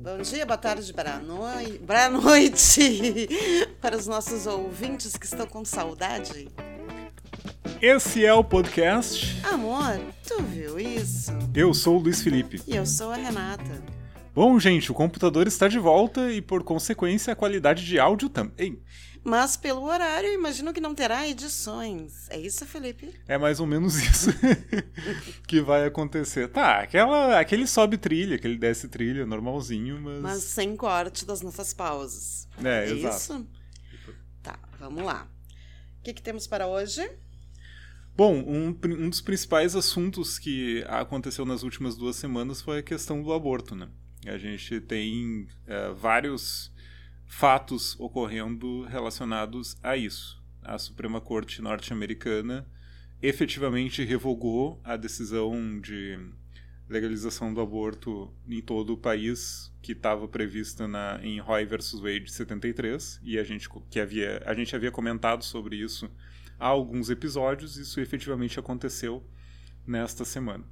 Bom dia, boa tarde, boa noite, boa noite para os nossos ouvintes que estão com saudade. Esse é o podcast. Amor, tu viu isso? Eu sou o Luiz Felipe. E eu sou a Renata. Bom, gente, o computador está de volta e, por consequência, a qualidade de áudio também. Mas pelo horário, imagino que não terá edições. É isso, Felipe? É mais ou menos isso que vai acontecer. Tá, aquela, aquele sobe trilha, aquele desce trilha, normalzinho, mas. Mas sem corte das nossas pausas. É, é exato. isso? Tá, vamos lá. O que, que temos para hoje? Bom, um, um dos principais assuntos que aconteceu nas últimas duas semanas foi a questão do aborto, né? A gente tem uh, vários fatos ocorrendo relacionados a isso. A Suprema Corte norte-americana efetivamente revogou a decisão de legalização do aborto em todo o país que estava prevista na, em Roe versus Wade 73 e a gente que havia a gente havia comentado sobre isso há alguns episódios isso efetivamente aconteceu nesta semana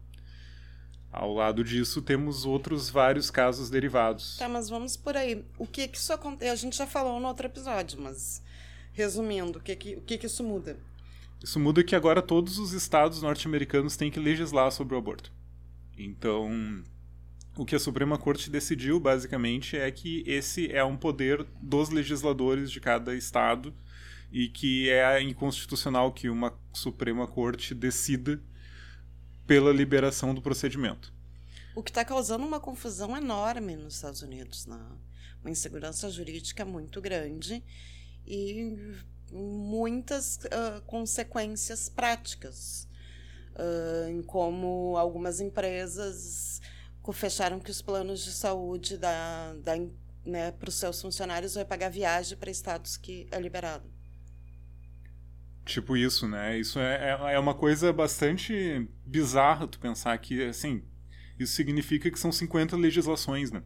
ao lado disso, temos outros vários casos derivados. Tá, mas vamos por aí. O que que isso acontece? A gente já falou no outro episódio, mas resumindo, o que que, o que, que isso muda? Isso muda que agora todos os estados norte-americanos têm que legislar sobre o aborto. Então, o que a Suprema Corte decidiu, basicamente, é que esse é um poder dos legisladores de cada estado e que é inconstitucional que uma Suprema Corte decida pela liberação do procedimento. O que está causando uma confusão enorme nos Estados Unidos, né? uma insegurança jurídica muito grande e muitas uh, consequências práticas, uh, em como algumas empresas fecharam que os planos de saúde da, da né, para os seus funcionários vai pagar viagem para estados que é liberado. Tipo isso, né? Isso é, é, é uma coisa bastante bizarra tu pensar que, assim, isso significa que são 50 legislações, né?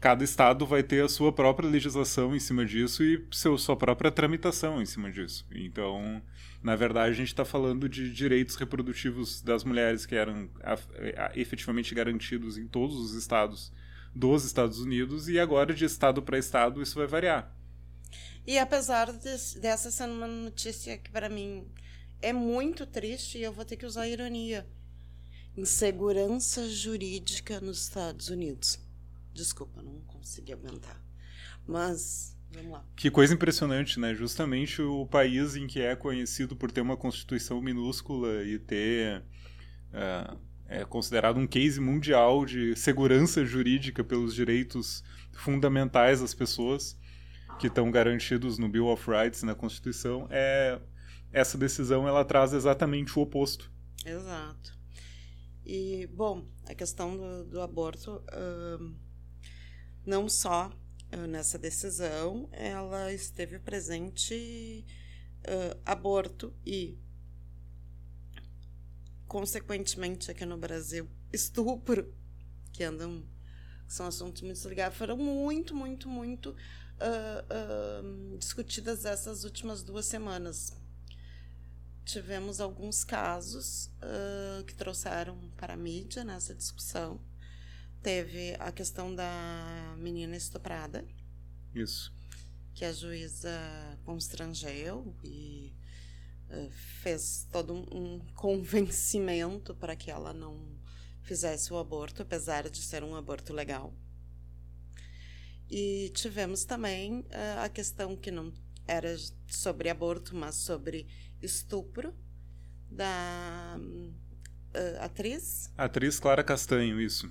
Cada estado vai ter a sua própria legislação em cima disso e seu, sua própria tramitação em cima disso. Então, na verdade, a gente está falando de direitos reprodutivos das mulheres que eram efetivamente garantidos em todos os estados dos Estados Unidos e agora de estado para estado isso vai variar. E apesar de, dessa ser uma notícia que para mim é muito triste, e eu vou ter que usar ironia. Insegurança jurídica nos Estados Unidos. Desculpa, não consegui aguentar. Mas, vamos lá. Que coisa impressionante, né? Justamente o país em que é conhecido por ter uma constituição minúscula e ter. Uh, é considerado um case mundial de segurança jurídica pelos direitos fundamentais das pessoas que estão garantidos no Bill of Rights na Constituição, é essa decisão ela traz exatamente o oposto. Exato. E, bom, a questão do, do aborto, uh, não só uh, nessa decisão, ela esteve presente uh, aborto e, consequentemente, aqui no Brasil, estupro, que andam, que são assuntos muito ligados, foram muito, muito, muito uh, uh, discutidas essas últimas duas semanas. Tivemos alguns casos uh, que trouxeram para a mídia nessa discussão. Teve a questão da menina estuprada. Isso. Que a juíza constrangeu e fez todo um convencimento para que ela não fizesse o aborto, apesar de ser um aborto legal. E tivemos também uh, a questão que não era sobre aborto, mas sobre estupro da uh, atriz. Atriz Clara Castanho, isso.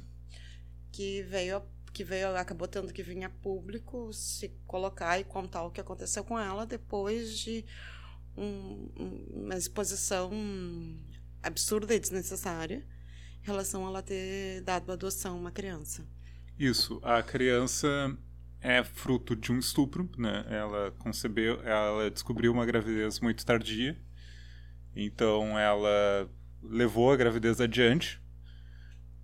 Que veio, que veio, acabou tendo que vir a público se colocar e contar o que aconteceu com ela depois de um, uma exposição absurda e desnecessária em relação a ela ter dado adoção a uma criança. Isso, a criança é fruto de um estupro, né? Ela concebeu, ela descobriu uma gravidez muito tardia, então ela levou a gravidez adiante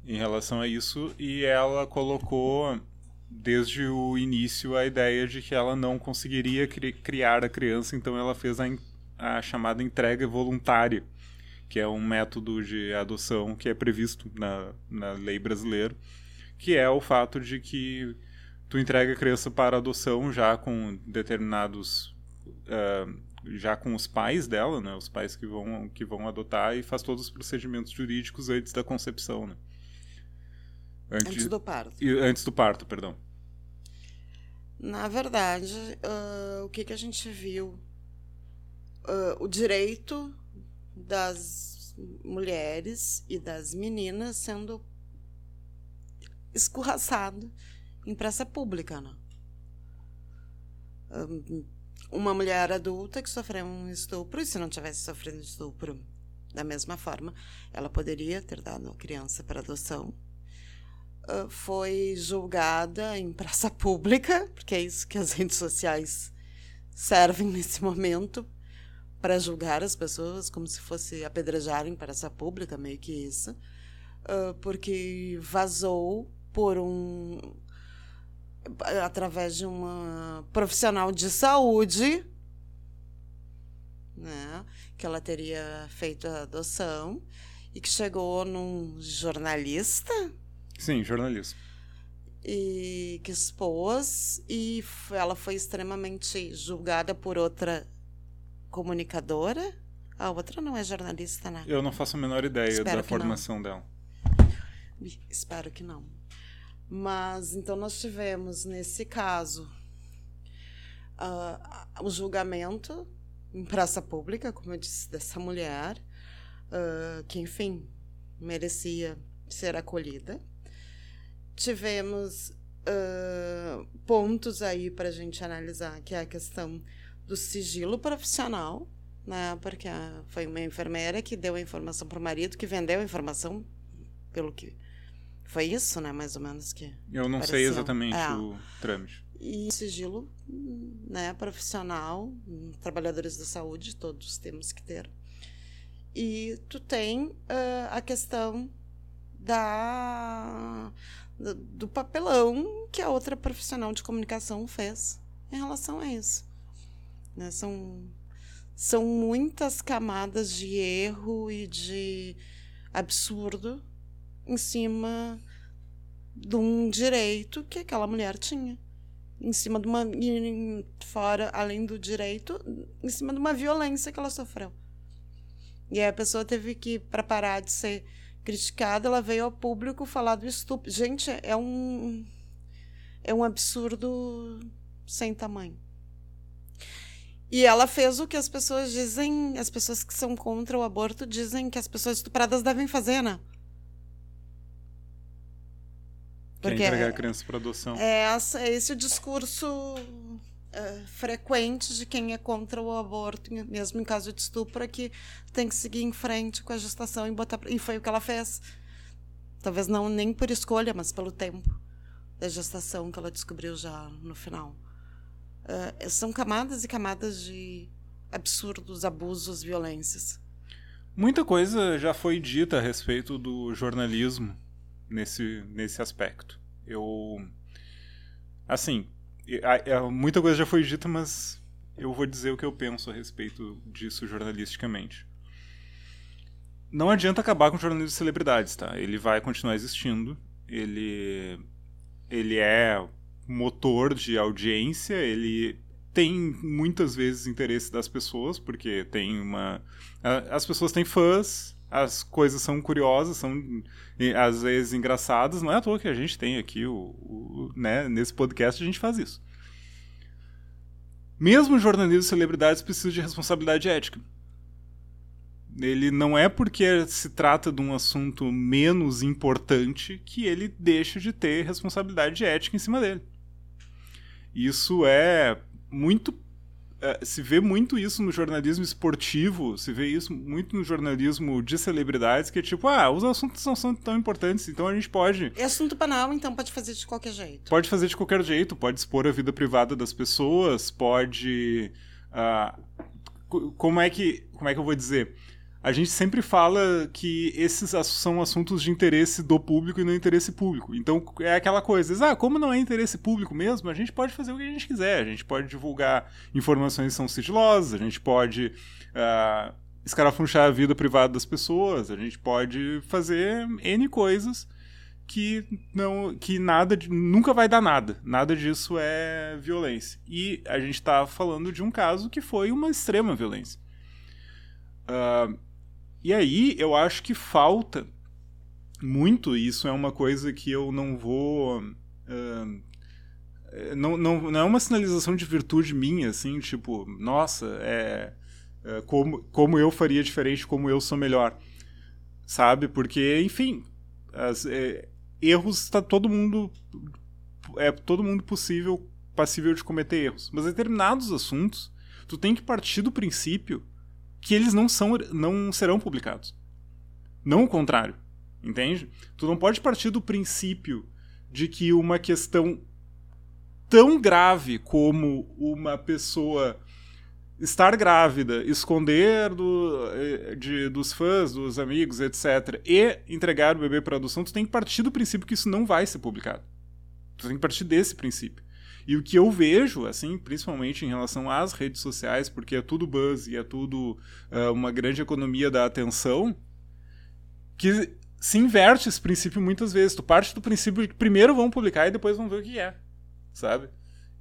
em relação a isso e ela colocou desde o início a ideia de que ela não conseguiria cri criar a criança, então ela fez a, a chamada entrega voluntária, que é um método de adoção que é previsto na, na lei brasileira que é o fato de que tu entrega a criança para adoção já com determinados uh, já com os pais dela, né, os pais que vão que vão adotar e faz todos os procedimentos jurídicos antes da concepção, né? Antes, antes do parto. Antes do parto, perdão. Na verdade, uh, o que, que a gente viu? Uh, o direito das mulheres e das meninas sendo escorraçado em praça pública, né? uma mulher adulta que sofreu um estupro, e se não tivesse sofrido estupro da mesma forma, ela poderia ter dado a criança para adoção. Uh, foi julgada em praça pública, porque é isso que as redes sociais servem nesse momento para julgar as pessoas como se fosse apedrejar em praça pública, meio que isso, uh, porque vazou por um através de uma profissional de saúde, né, que ela teria feito a adoção e que chegou num jornalista. Sim, jornalista. E que expôs e ela foi extremamente julgada por outra comunicadora. A outra não é jornalista, né? Eu não faço a menor ideia Espero da formação não. dela. Espero que não. Mas então nós tivemos nesse caso uh, o julgamento em praça pública, como eu disse, dessa mulher, uh, que enfim merecia ser acolhida. Tivemos uh, pontos aí para a gente analisar, que é a questão do sigilo profissional, né? Porque foi uma enfermeira que deu a informação para o marido, que vendeu a informação, pelo que foi isso, né? Mais ou menos que. Eu não sei exatamente é. o trâmite. E sigilo, né? Profissional, trabalhadores da saúde, todos temos que ter. E tu tem uh, a questão da do papelão que a outra profissional de comunicação fez em relação a isso. Né? São, são muitas camadas de erro e de absurdo em cima de um direito que aquela mulher tinha. Em cima de uma. Fora, além do direito, em cima de uma violência que ela sofreu. E aí a pessoa teve que, para parar de ser criticada, ela veio ao público falar do estupro. Gente, é um. É um absurdo sem tamanho. E ela fez o que as pessoas dizem, as pessoas que são contra o aborto dizem que as pessoas estupradas devem fazer, né? Porque Quer entregar a criança para adoção. É, essa, esse é o discurso é, frequente de quem é contra o aborto, mesmo em caso de estupro, é que tem que seguir em frente com a gestação e botar. E foi o que ela fez. Talvez não nem por escolha, mas pelo tempo da gestação que ela descobriu já no final. É, são camadas e camadas de absurdos, abusos, violências. Muita coisa já foi dita a respeito do jornalismo nesse, nesse aspecto. Eu. Assim, muita coisa já foi dita, mas eu vou dizer o que eu penso a respeito disso jornalisticamente. Não adianta acabar com o jornalismo de celebridades, tá? Ele vai continuar existindo. Ele, ele é motor de audiência, ele tem muitas vezes interesse das pessoas, porque tem uma. As pessoas têm fãs, as coisas são curiosas, são às vezes engraçadas. Não é à toa que a gente tem aqui o, o né, nesse podcast a gente faz isso. Mesmo jornalismo de celebridades precisa de responsabilidade ética. Ele não é porque se trata de um assunto menos importante que ele deixa de ter responsabilidade ética em cima dele. Isso é muito é, se vê muito isso no jornalismo esportivo, se vê isso muito no jornalismo de celebridades, que é tipo, ah, os assuntos não são tão importantes, então a gente pode. É assunto banal, então pode fazer de qualquer jeito. Pode fazer de qualquer jeito, pode expor a vida privada das pessoas, pode. Uh, como é que. Como é que eu vou dizer? A gente sempre fala que esses são assuntos de interesse do público e não interesse público. Então é aquela coisa, ah, como não é interesse público mesmo, a gente pode fazer o que a gente quiser. A gente pode divulgar informações que são sigilosas, a gente pode uh, escarafunchar a vida privada das pessoas, a gente pode fazer N coisas que não que nada nunca vai dar nada. Nada disso é violência. E a gente está falando de um caso que foi uma extrema violência. Uh, e aí eu acho que falta muito, isso é uma coisa que eu não vou. Uh, não, não, não é uma sinalização de virtude minha, assim, tipo, nossa, é, é como, como eu faria diferente, como eu sou melhor. Sabe? Porque, enfim, as, é, erros está todo mundo. É todo mundo possível, passível de cometer erros. Mas determinados assuntos, tu tem que partir do princípio que eles não, são, não serão publicados. Não o contrário. Entende? Tu não pode partir do princípio de que uma questão tão grave como uma pessoa estar grávida, esconder do, eh, de, dos fãs, dos amigos, etc., e entregar o bebê para adoção, tu tem que partir do princípio que isso não vai ser publicado. Tu tem que partir desse princípio. E o que eu vejo, assim, principalmente em relação às redes sociais, porque é tudo buzz e é tudo uh, uma grande economia da atenção, que se inverte esse princípio muitas vezes. Tu parte do princípio que primeiro vão publicar e depois vão ver o que é, sabe?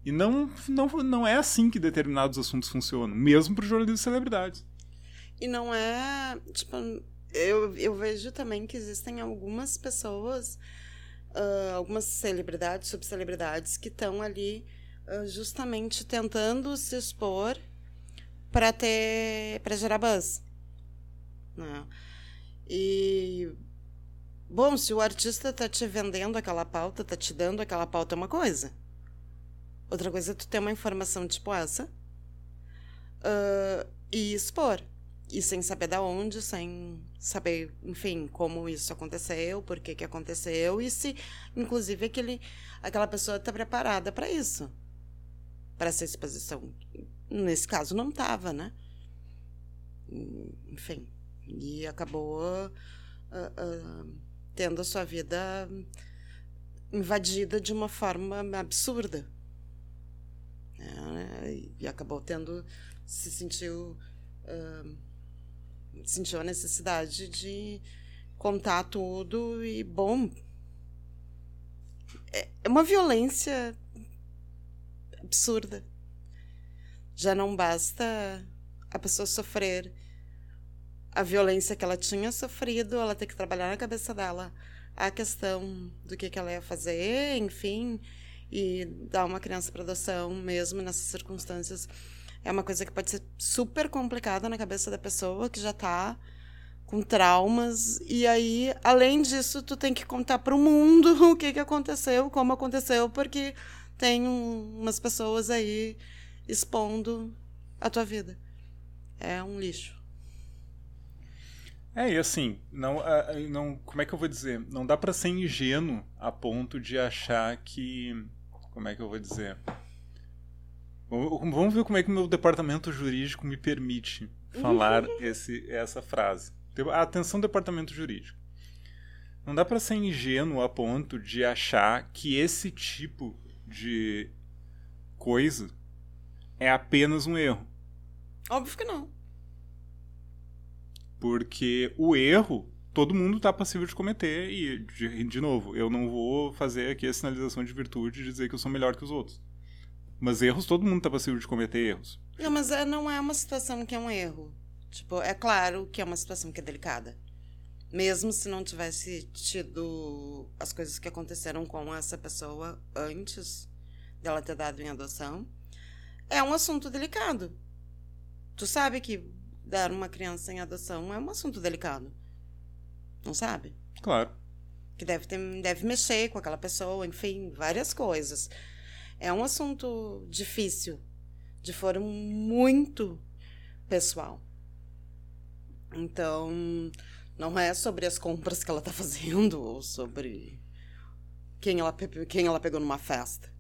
E não, não, não é assim que determinados assuntos funcionam, mesmo para o jornalismo de celebridades. E não é. Tipo, eu, eu vejo também que existem algumas pessoas, uh, algumas celebridades, subcelebridades, que estão ali uh, justamente tentando se expor para ter. para gerar buzz. Né? E Bom, se o artista tá te vendendo aquela pauta, tá te dando aquela pauta, é uma coisa. Outra coisa é tu ter uma informação tipo essa uh, e expor. E sem saber da onde, sem saber, enfim, como isso aconteceu, por que que aconteceu e se, inclusive, aquele, aquela pessoa está preparada para isso. Para essa exposição. Nesse caso, não estava, né? Enfim. E acabou. Uh, uh, tendo a sua vida invadida de uma forma absurda. É, e acabou tendo. se sentiu. Uh, sentiu a necessidade de contar tudo e, bom. É, é uma violência absurda. Já não basta a pessoa sofrer a violência que ela tinha sofrido, ela ter que trabalhar na cabeça dela a questão do que, que ela ia fazer, enfim, e dar uma criança para adoção mesmo nessas circunstâncias é uma coisa que pode ser super complicada na cabeça da pessoa que já está com traumas e aí além disso tu tem que contar para o mundo o que que aconteceu como aconteceu porque tem um, umas pessoas aí expondo a tua vida é um lixo é, e assim, não, não, como é que eu vou dizer? Não dá para ser ingênuo a ponto de achar que, como é que eu vou dizer? Vamos ver como é que o meu departamento jurídico me permite falar esse, essa frase. Atenção, departamento jurídico. Não dá para ser ingênuo a ponto de achar que esse tipo de coisa é apenas um erro. Óbvio que não. Porque o erro todo mundo está passível de cometer e, de, de, novo, eu não vou fazer aqui a sinalização de virtude e dizer que eu sou melhor que os outros. Mas erros, todo mundo está passível de cometer erros. Não, mas é, não é uma situação que é um erro. Tipo, é claro que é uma situação que é delicada. Mesmo se não tivesse tido as coisas que aconteceram com essa pessoa antes dela ter dado em adoção, é um assunto delicado. Tu sabe que dar uma criança em adoção é um assunto delicado. Não sabe? Claro. Que deve, ter, deve mexer com aquela pessoa, enfim, várias coisas. É um assunto difícil, de forma muito pessoal. Então, não é sobre as compras que ela está fazendo ou sobre quem ela, quem ela pegou numa festa.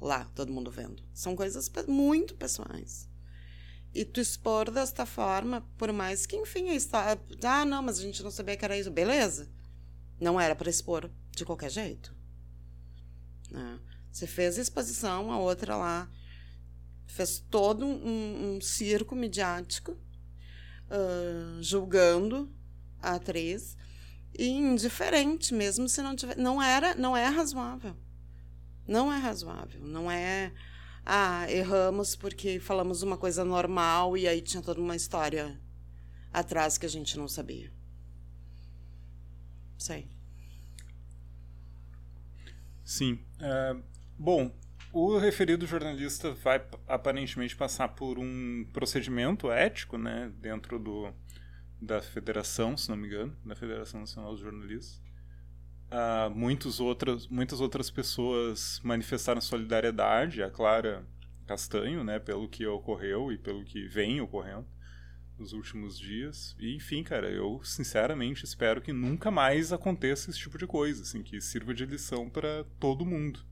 Lá, todo mundo vendo. São coisas muito pessoais e tu expor desta forma, por mais que, enfim, está. Ah, não, mas a gente não sabia que era isso. Beleza. Não era para expor de qualquer jeito. Né? Você fez a exposição, a outra lá fez todo um, um circo midiático uh, julgando a atriz. e indiferente, mesmo se não tiver. Não era, não é razoável. Não é razoável. Não é. Ah, erramos porque falamos uma coisa normal e aí tinha toda uma história atrás que a gente não sabia. Sei. Sim. Uh, bom, o referido jornalista vai aparentemente passar por um procedimento ético, né, dentro do, da federação, se não me engano, da Federação Nacional dos Jornalistas. Uh, muitos outras, muitas outras pessoas manifestaram solidariedade, a Clara Castanho, né, pelo que ocorreu e pelo que vem ocorrendo nos últimos dias. E, enfim, cara, eu sinceramente espero que nunca mais aconteça esse tipo de coisa, assim, que sirva de lição para todo mundo.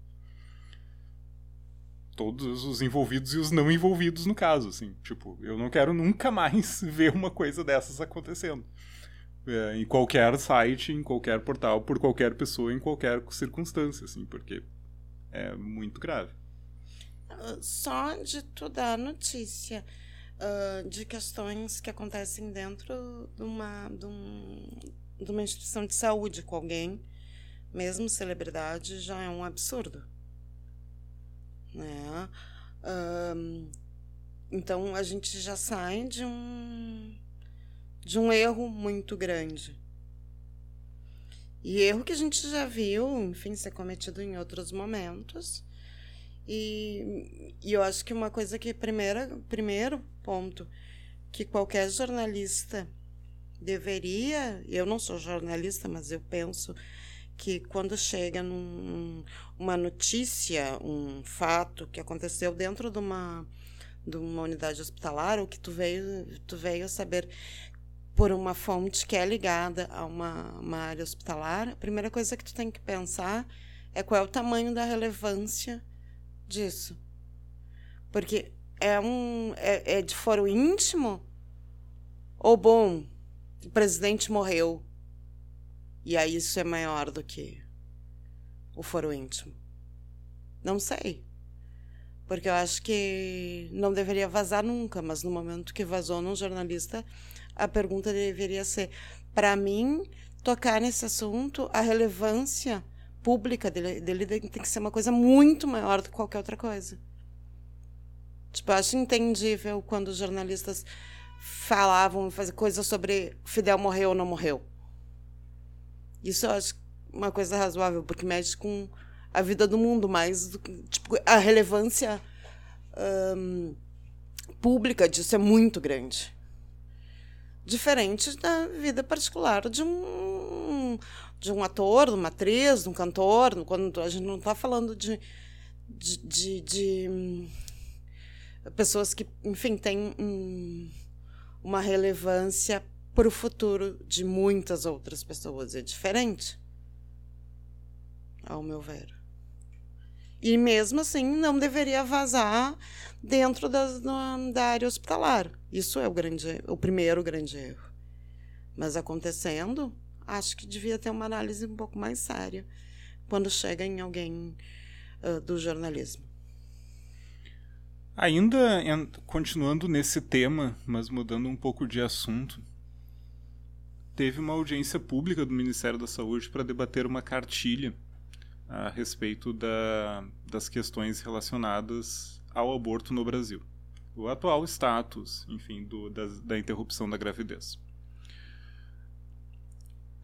Todos os envolvidos e os não envolvidos no caso, assim. Tipo, eu não quero nunca mais ver uma coisa dessas acontecendo. É, em qualquer site, em qualquer portal, por qualquer pessoa, em qualquer circunstância, assim, porque é muito grave. Só de tu dar notícia uh, de questões que acontecem dentro de uma, de, um, de uma instituição de saúde com alguém, mesmo celebridade, já é um absurdo. Né? Uh, então a gente já sai de um de um erro muito grande. E erro que a gente já viu, enfim, ser cometido em outros momentos. E, e eu acho que uma coisa que, primeira, primeiro ponto, que qualquer jornalista deveria, eu não sou jornalista, mas eu penso que quando chega num, uma notícia, um fato que aconteceu dentro de uma, de uma unidade hospitalar, ou que tu veio, tu veio saber por uma fonte que é ligada a uma, uma área hospitalar, a primeira coisa que tu tem que pensar é qual é o tamanho da relevância disso. Porque é um é, é de foro íntimo ou bom, o presidente morreu. E aí isso é maior do que o foro íntimo. Não sei. Porque eu acho que não deveria vazar nunca, mas no momento que vazou num jornalista, a pergunta deveria ser: para mim, tocar nesse assunto, a relevância pública dele, dele tem que ser uma coisa muito maior do que qualquer outra coisa. Tipo, eu acho entendível quando os jornalistas falavam, fazer coisas sobre Fidel morreu ou não morreu. Isso eu acho uma coisa razoável, porque mexe com a vida do mundo, mas tipo, a relevância um, pública disso é muito grande. Diferente da vida particular de um, de um ator, de uma atriz, de um cantor, quando a gente não está falando de, de, de, de, hum, pessoas que, enfim, têm um, uma relevância para o futuro de muitas outras pessoas. É diferente, ao meu ver. E mesmo assim, não deveria vazar dentro das, da área hospitalar. Isso é o, grande, o primeiro grande erro. Mas acontecendo, acho que devia ter uma análise um pouco mais séria quando chega em alguém uh, do jornalismo. Ainda continuando nesse tema, mas mudando um pouco de assunto, teve uma audiência pública do Ministério da Saúde para debater uma cartilha a respeito da, das questões relacionadas ao aborto no Brasil. O atual status, enfim, do, da, da interrupção da gravidez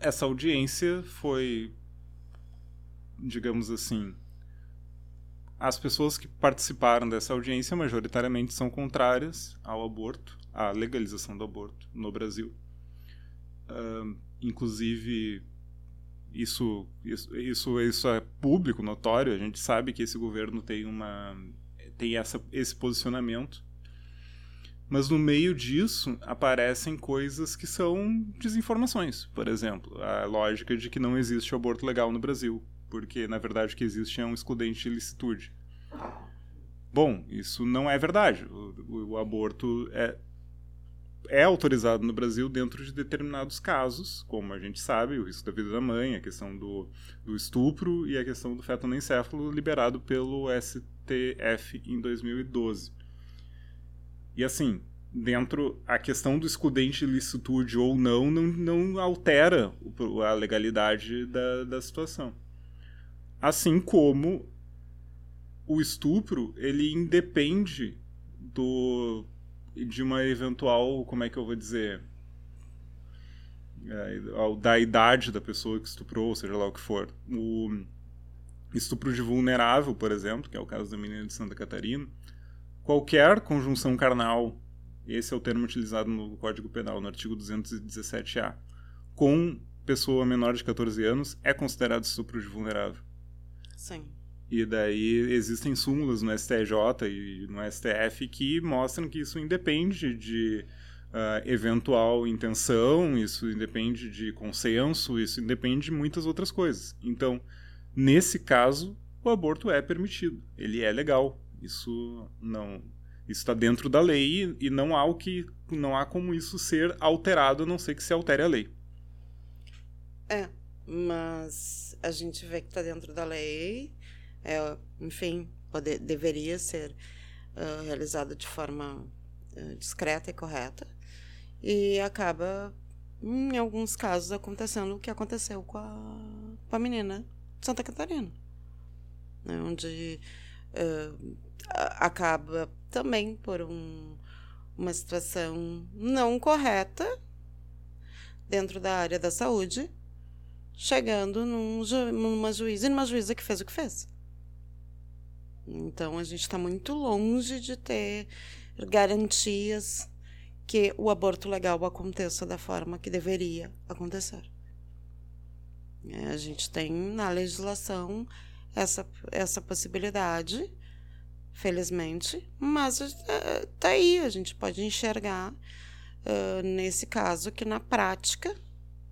essa audiência foi, digamos assim, as pessoas que participaram dessa audiência majoritariamente são contrárias ao aborto, à legalização do aborto no Brasil. Uh, inclusive, isso, isso, isso, é público, notório. A gente sabe que esse governo tem, uma, tem essa, esse posicionamento mas no meio disso aparecem coisas que são desinformações. Por exemplo, a lógica de que não existe aborto legal no Brasil, porque na verdade o que existe é um excludente de ilicitude. Bom, isso não é verdade. O, o, o aborto é, é autorizado no Brasil dentro de determinados casos, como a gente sabe, o risco da vida da mãe, a questão do, do estupro e a questão do feto anencefalo liberado pelo STF em 2012. E assim, dentro a questão do excludente de licitude ou não não, não altera a legalidade da, da situação. Assim como o estupro, ele independe do de uma eventual, como é que eu vou dizer, é, da idade da pessoa que estuprou, seja lá o que for. O estupro de vulnerável, por exemplo, que é o caso da menina de Santa Catarina, qualquer conjunção carnal, esse é o termo utilizado no Código Penal, no artigo 217-A, com pessoa menor de 14 anos, é considerado estupro de vulnerável. Sim. E daí existem súmulas no STJ e no STF que mostram que isso independe de uh, eventual intenção, isso independe de consenso, isso independe de muitas outras coisas. Então, nesse caso, o aborto é permitido, ele é legal. Isso não está dentro da lei e não há o que não há como isso ser alterado, a não ser que se altere a lei. É, mas a gente vê que está dentro da lei, é, enfim, poder, deveria ser uh, realizado de forma uh, discreta e correta e acaba, em alguns casos, acontecendo o que aconteceu com a, com a menina de Santa Catarina. Né, onde uh, acaba também por um, uma situação não correta dentro da área da saúde, chegando num, numa juíza e numa juíza que fez o que fez. Então a gente está muito longe de ter garantias que o aborto legal aconteça da forma que deveria acontecer. É, a gente tem na legislação essa, essa possibilidade, felizmente, mas está é, aí, a gente pode enxergar uh, nesse caso que na prática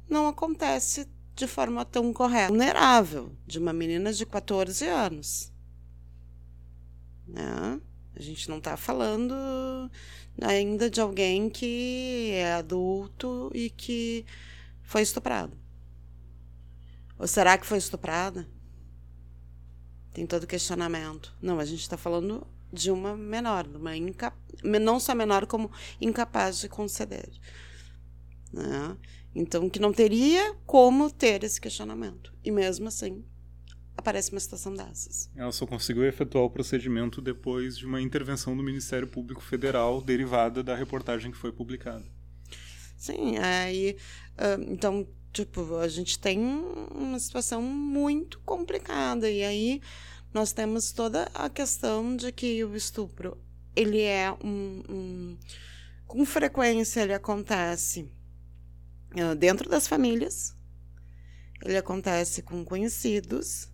não acontece de forma tão correta. Vulnerável de uma menina de 14 anos. Né? A gente não está falando ainda de alguém que é adulto e que foi estuprado. Ou será que foi estuprada? Tem todo questionamento. Não, a gente está falando de uma menor, de uma inca... não só menor, como incapaz de conceder. Né? Então, que não teria como ter esse questionamento. E mesmo assim, aparece uma situação dessas. Ela só conseguiu efetuar o procedimento depois de uma intervenção do Ministério Público Federal derivada da reportagem que foi publicada. Sim, aí então tipo a gente tem uma situação muito complicada e aí nós temos toda a questão de que o estupro ele é um, um com frequência ele acontece uh, dentro das famílias ele acontece com conhecidos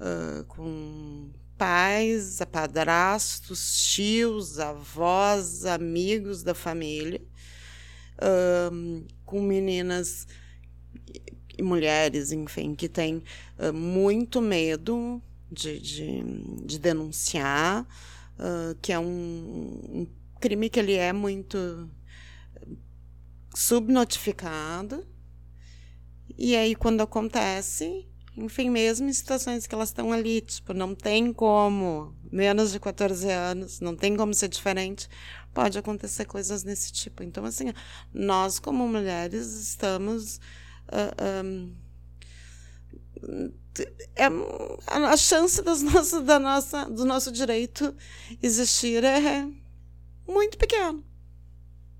uh, com pais, padrastos, tios, avós, amigos da família, uh, com meninas e mulheres, enfim, que têm uh, muito medo de, de, de denunciar, que é um, um crime que ele é muito subnotificado. E aí, quando acontece, enfim, mesmo em situações que elas estão ali, tipo, não tem como, menos de 14 anos, não tem como ser diferente, pode acontecer coisas desse tipo. Então, assim, nós como mulheres estamos. Uh, um, é, a chance das nossas, da nossa, do nosso direito existir é muito pequeno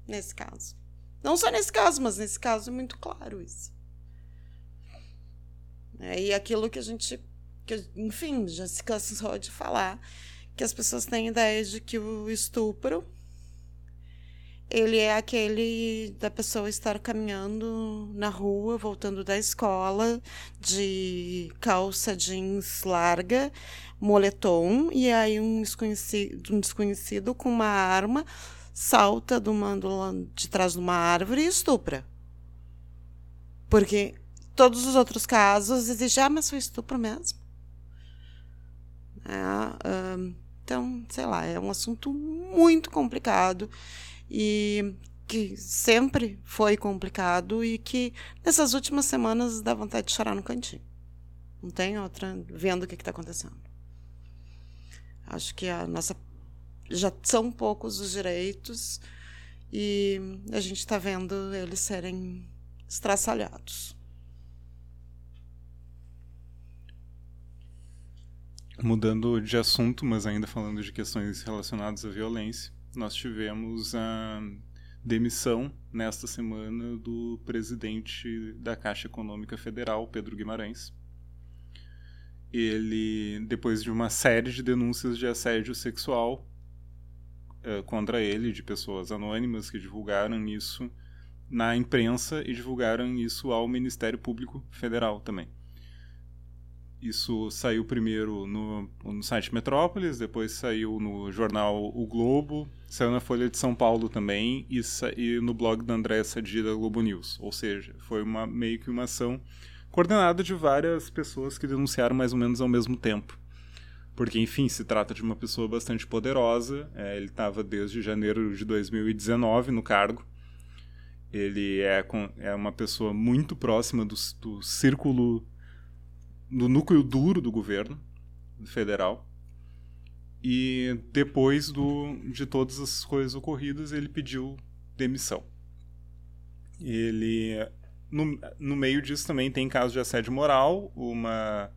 nesse caso. Não só nesse caso, mas nesse caso é muito claro isso. É, e aquilo que a gente, que, enfim, já se cansou de falar, que as pessoas têm ideia de que o estupro ele é aquele da pessoa estar caminhando na rua, voltando da escola, de calça jeans larga, moletom, e aí um desconhecido, um desconhecido com uma arma salta do mando de trás de uma árvore e estupra. Porque todos os outros casos exige, ah, mas foi estupro mesmo. É, então, sei lá, é um assunto muito complicado e que sempre foi complicado e que nessas últimas semanas dá vontade de chorar no cantinho. Não tem outra, vendo o que está acontecendo. Acho que a nossa já são poucos os direitos E a gente está vendo eles serem estraçalhados. Mudando de assunto, mas ainda falando de questões relacionadas à violência, nós tivemos a demissão nesta semana do presidente da Caixa Econômica Federal, Pedro Guimarães. Ele, depois de uma série de denúncias de assédio sexual uh, contra ele, de pessoas anônimas que divulgaram isso na imprensa e divulgaram isso ao Ministério Público Federal também. Isso saiu primeiro no, no site Metrópolis, depois saiu no jornal O Globo, saiu na Folha de São Paulo também e, e no blog da André Sadira Globo News. Ou seja, foi uma, meio que uma ação coordenada de várias pessoas que denunciaram mais ou menos ao mesmo tempo. Porque, enfim, se trata de uma pessoa bastante poderosa. É, ele estava desde janeiro de 2019 no cargo. Ele é, com, é uma pessoa muito próxima do, do círculo no núcleo duro do governo federal. E depois do, de todas as coisas ocorridas, ele pediu demissão. Ele, no, no meio disso também tem casos de assédio moral. Uma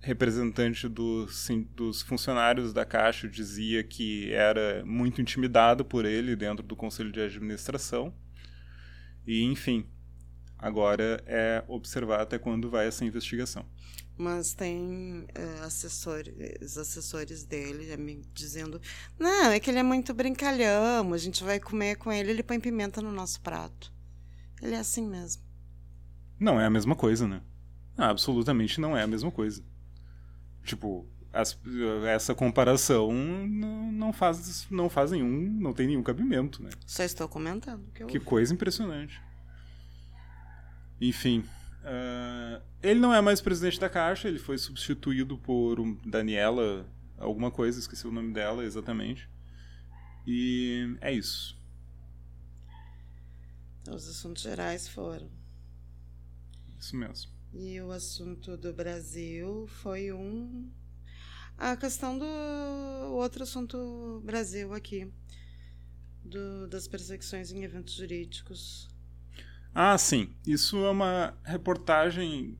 representante dos, dos funcionários da Caixa dizia que era muito intimidado por ele dentro do conselho de administração. E, enfim, agora é observar até quando vai essa investigação mas tem uh, assessores, assessores dele me dizendo: não, é que ele é muito brincalhão, a gente vai comer com ele, ele põe pimenta no nosso prato. Ele é assim mesmo. Não é a mesma coisa, né? Ah, absolutamente não é a mesma coisa. Tipo, as, essa comparação não, não, faz, não faz nenhum, não tem nenhum cabimento, né? Só estou comentando. Que, eu... que coisa impressionante. Enfim, Uh, ele não é mais presidente da Caixa, ele foi substituído por um Daniela, alguma coisa, esqueci o nome dela exatamente. E é isso. Então, os assuntos gerais foram. Isso mesmo. E o assunto do Brasil foi um. A questão do outro assunto Brasil aqui. Do, das perseguições em eventos jurídicos ah, sim. Isso é uma reportagem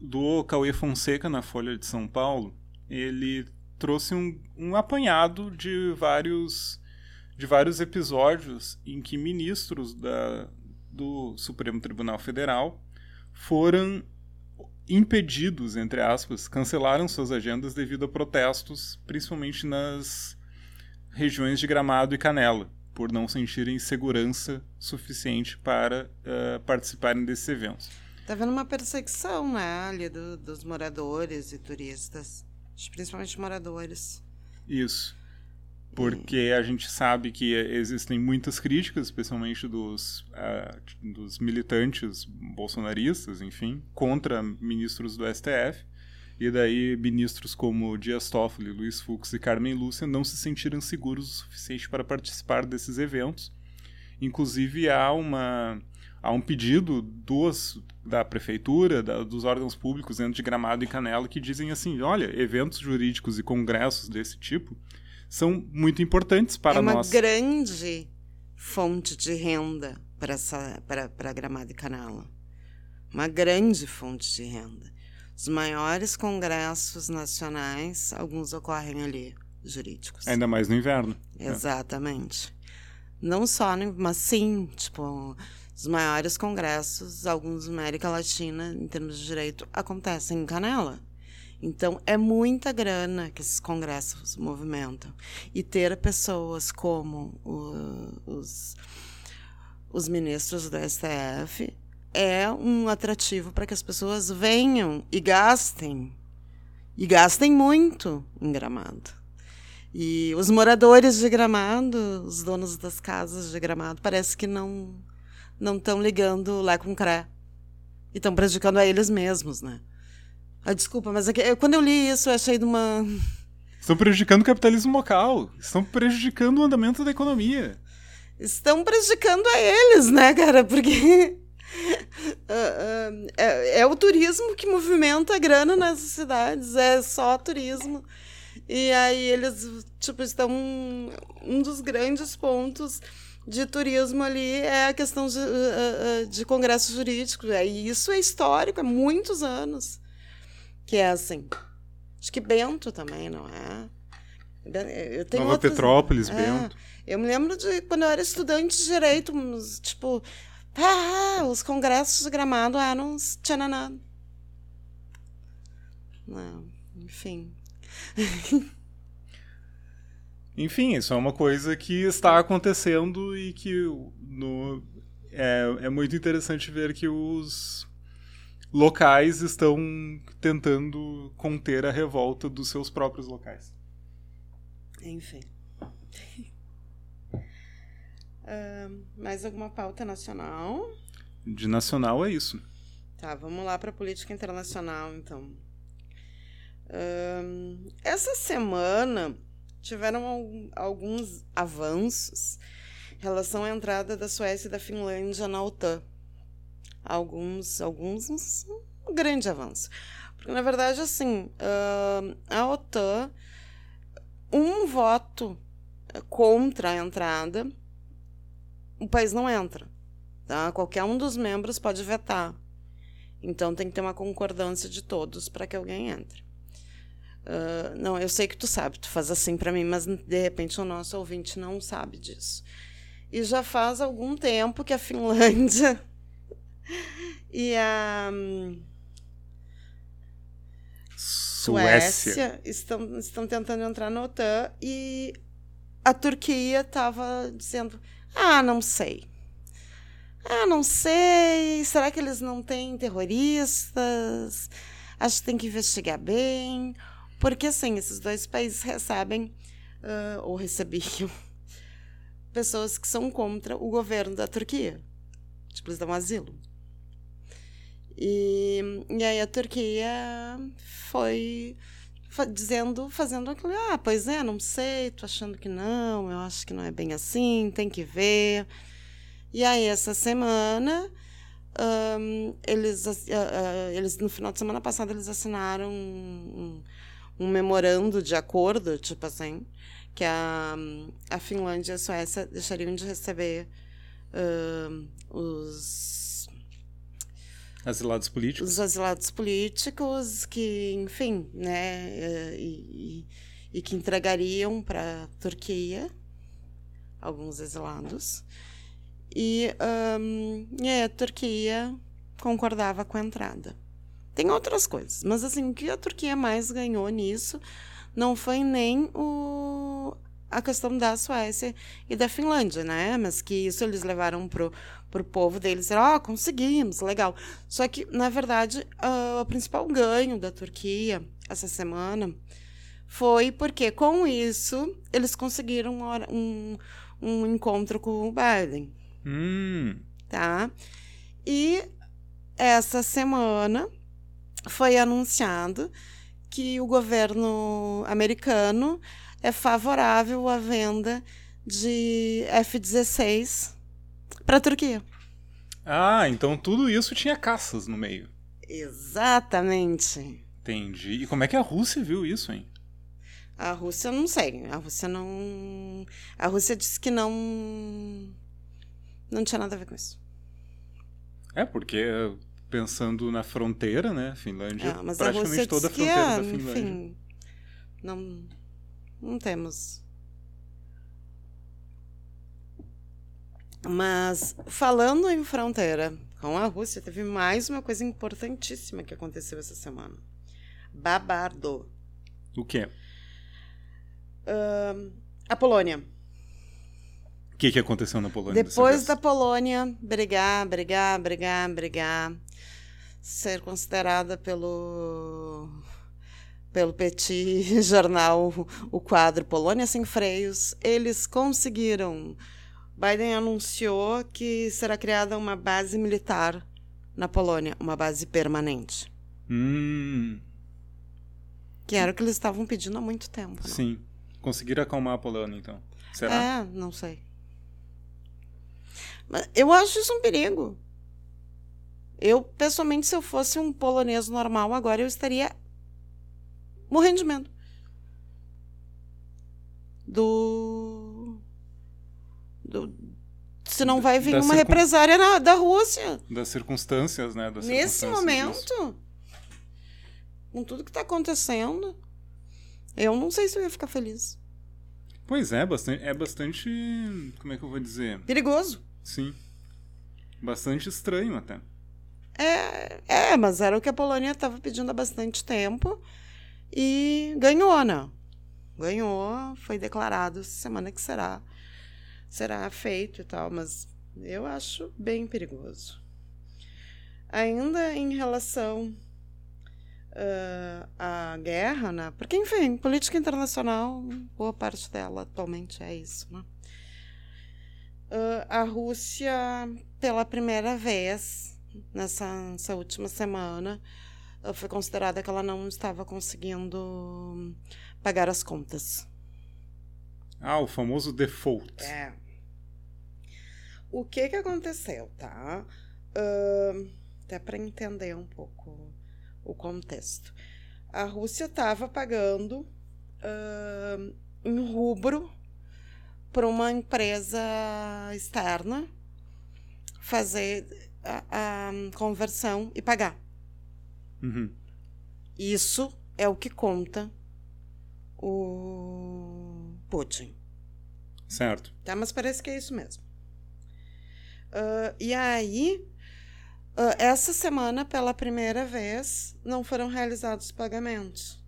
do Cauê Fonseca na Folha de São Paulo. Ele trouxe um, um apanhado de vários de vários episódios em que ministros da, do Supremo Tribunal Federal foram impedidos, entre aspas, cancelaram suas agendas devido a protestos, principalmente nas regiões de Gramado e Canela por não sentirem segurança suficiente para uh, participarem desses eventos. Está havendo uma perseguição né, ali do, dos moradores e turistas, principalmente moradores. Isso. Porque a gente sabe que existem muitas críticas, especialmente dos, uh, dos militantes bolsonaristas, enfim, contra ministros do STF e daí ministros como Dias Toffoli, Luiz Fux e Carmen Lúcia não se sentiram seguros o suficiente para participar desses eventos. Inclusive há uma há um pedido dos, da prefeitura, da, dos órgãos públicos dentro de Gramado e Canela que dizem assim, olha, eventos jurídicos e congressos desse tipo são muito importantes para nós. É uma nós. grande fonte de renda para, essa, para, para Gramado e Canela. Uma grande fonte de renda. Os maiores congressos nacionais, alguns ocorrem ali, jurídicos. Ainda mais no inverno. Exatamente. É. Não só, no, mas sim, tipo, os maiores congressos, alguns na América Latina, em termos de direito, acontecem em Canela. Então, é muita grana que esses congressos movimentam. E ter pessoas como o, os, os ministros do STF é um atrativo para que as pessoas venham e gastem. E gastem muito em Gramado. E os moradores de Gramado, os donos das casas de Gramado, parece que não não estão ligando lá com cré. E estão prejudicando a eles mesmos, né? Ah, desculpa, mas é que, quando eu li isso, eu achei de uma. Estão prejudicando o capitalismo local. Estão prejudicando o andamento da economia. Estão prejudicando a eles, né, cara? Porque Uh, uh, é, é, o turismo que movimenta a grana nessas cidades, é só turismo. E aí eles, tipo, estão. Um dos grandes pontos de turismo ali é a questão de, uh, de congresso jurídico. E isso é histórico, é muitos anos que é assim. Acho que Bento também, não é? Eu tenho Nova Petrópolis, é, Bento. Eu me lembro de quando eu era estudante de direito, tipo, ah, os congressos de gramado eram tchananã. Não, enfim. Enfim, isso é uma coisa que está acontecendo e que no, é, é muito interessante ver que os locais estão tentando conter a revolta dos seus próprios locais. Enfim. Uh, mais alguma pauta nacional? De nacional é isso. Tá, vamos lá para a política internacional, então. Uh, essa semana tiveram alguns avanços em relação à entrada da Suécia e da Finlândia na OTAN alguns, alguns um grande avanço. Porque, na verdade, assim, a OTAN, um voto contra a entrada, o país não entra. Tá? Qualquer um dos membros pode vetar. Então tem que ter uma concordância de todos para que alguém entre. Uh, não, eu sei que tu sabe, tu faz assim para mim, mas de repente o nosso ouvinte não sabe disso. E já faz algum tempo que a Finlândia e a Suécia, Suécia estão, estão tentando entrar na OTAN e a Turquia estava dizendo: ah, não sei. Ah, não sei. Será que eles não têm terroristas? Acho que tem que investigar bem. Porque, assim, esses dois países recebem, uh, ou recebiam, pessoas que são contra o governo da Turquia. Tipo, eles dão asilo. E, e aí a Turquia foi dizendo, fazendo aquilo, ah, pois é, não sei, tô achando que não, eu acho que não é bem assim, tem que ver. E aí essa semana um, eles, uh, uh, eles no final de semana passada eles assinaram um, um, um memorando de acordo, tipo assim, que a, a Finlândia e a Suécia deixariam de receber uh, os Asilados políticos. Os asilados políticos que, enfim, né, eh, e, e que entregariam para a Turquia alguns exilados. E, um, e a Turquia concordava com a entrada. Tem outras coisas, mas assim, o que a Turquia mais ganhou nisso não foi nem o, a questão da Suécia e da Finlândia, né? Mas que isso eles levaram pro, pro povo deles, ó, oh, conseguimos, legal. Só que, na verdade, uh, o principal ganho da Turquia essa semana foi porque, com isso, eles conseguiram um, um encontro com o Biden. Hum. Tá? E essa semana foi anunciado que o governo americano é favorável à venda de F-16 para a Turquia. Ah, então tudo isso tinha caças no meio. Exatamente. Entendi. E como é que a Rússia viu isso, hein? A Rússia não sei. A Rússia não. A Rússia disse que não. Não tinha nada a ver com isso. É, porque pensando na fronteira, né? Finlândia. É, mas praticamente a toda a fronteira é, da Finlândia. Enfim, não não temos. Mas falando em fronteira com a Rússia, teve mais uma coisa importantíssima que aconteceu essa semana. Babado. O quê? Uh, a Polônia. O que, que aconteceu na Polônia? Depois da Polônia brigar, brigar, brigar, brigar, ser considerada pelo pelo Petit jornal o quadro Polônia sem freios, eles conseguiram. Biden anunciou que será criada uma base militar na Polônia, uma base permanente. Hum. Que era o que eles estavam pedindo há muito tempo. Não? Sim. Conseguiram acalmar a Polônia, então. Será? É, não sei. Mas eu acho isso um perigo. Eu, pessoalmente, se eu fosse um polonês normal agora, eu estaria morrendo de medo. Do, do se não vai vir uma circun- represária na- da Rússia. Das circunstâncias, né? Das Nesse circunstâncias disso. momento, com tudo que tá acontecendo, eu não sei se eu ia ficar feliz. Pois é, bastante, é bastante. Como é que eu vou dizer? Perigoso. Sim. Bastante estranho até. É, é, mas era o que a Polônia estava pedindo há bastante tempo e ganhou, né? Ganhou, foi declarado semana que será será feito e tal, mas eu acho bem perigoso. Ainda em relação ah, à guerra, né? Porque, enfim, política internacional, boa parte dela atualmente é isso, né? Ah, a Rússia, pela primeira vez, nessa, nessa última semana, ela foi considerada que ela não estava conseguindo pagar as contas. Ah, o famoso default. É. O que que aconteceu, tá? Ahn, até para entender um pouco o contexto. A Rússia estava pagando ahn, em rubro para uma empresa externa fazer a, a conversão e pagar. Uhum. Isso é o que conta o Putin. Certo. Tá? Mas parece que é isso mesmo. Ah, e aí, ah, essa semana, pela primeira vez, não foram realizados os pagamentos.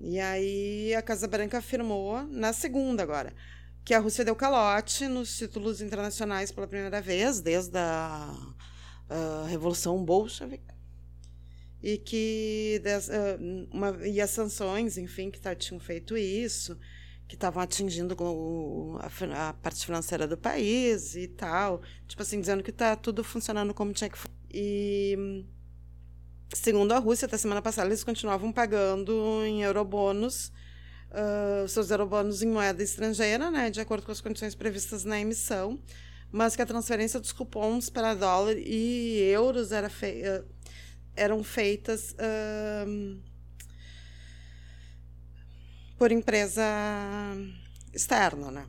E aí, a Casa Branca afirmou, na segunda agora, que a Rússia deu calote nos títulos internacionais pela primeira vez, desde a, ah, Revolução Bolchevique. E que des- ah, uma- e as sanções, enfim, que tá- tinham feito isso, que estavam atingindo o- a, a parte financeira do país e tal. Tipo assim, dizendo que está tudo funcionando como tinha que funcionar. E, segundo a Rússia, até semana passada, eles continuavam pagando em eurobônus, os seus eurobônus em moeda estrangeira, né, de acordo com as condições previstas na emissão, mas que a transferência dos cupons para dólar e euros era fei- ah, eram feitas. ah, por empresa externa, né?